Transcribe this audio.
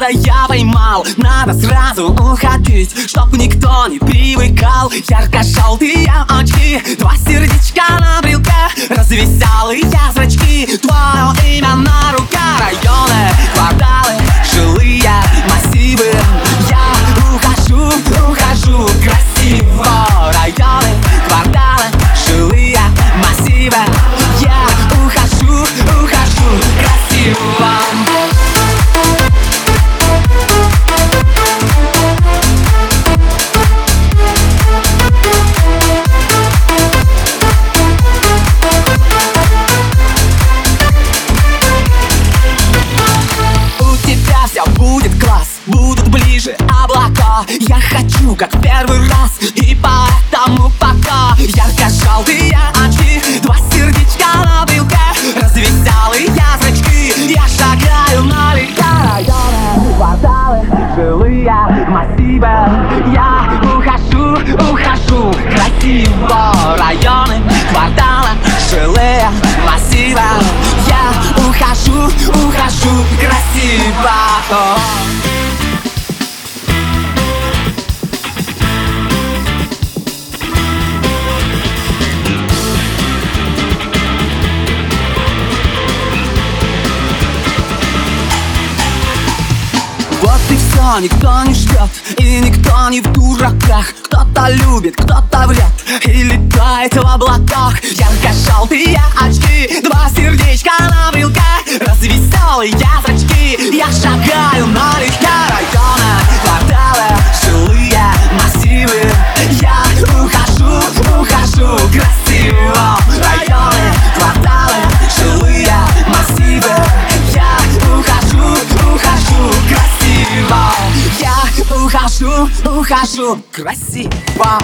надо, я поймал Надо сразу уходить Чтоб никто не привыкал. Ярко-желтые очки Два сердечка на хочу, как в первый раз. И поэтому пока Ярко-желтые очки. Два сердечка на брелке Развеселые зрачки Я шагаю налегка Районы, кварталы, жилые массивы. Я ухожу, ухожу Красиво Районы, кварталы, жилые массивы. Я ухожу, ухожу Красиво Вот и все, никто не ждет И никто не в дураках. Кто-то любит, кто-то врет И летает в облаках. Ярко-желтые очки Два сердечка на брелке. Развеселые зрачки Я шагаю налегке ухожу красиво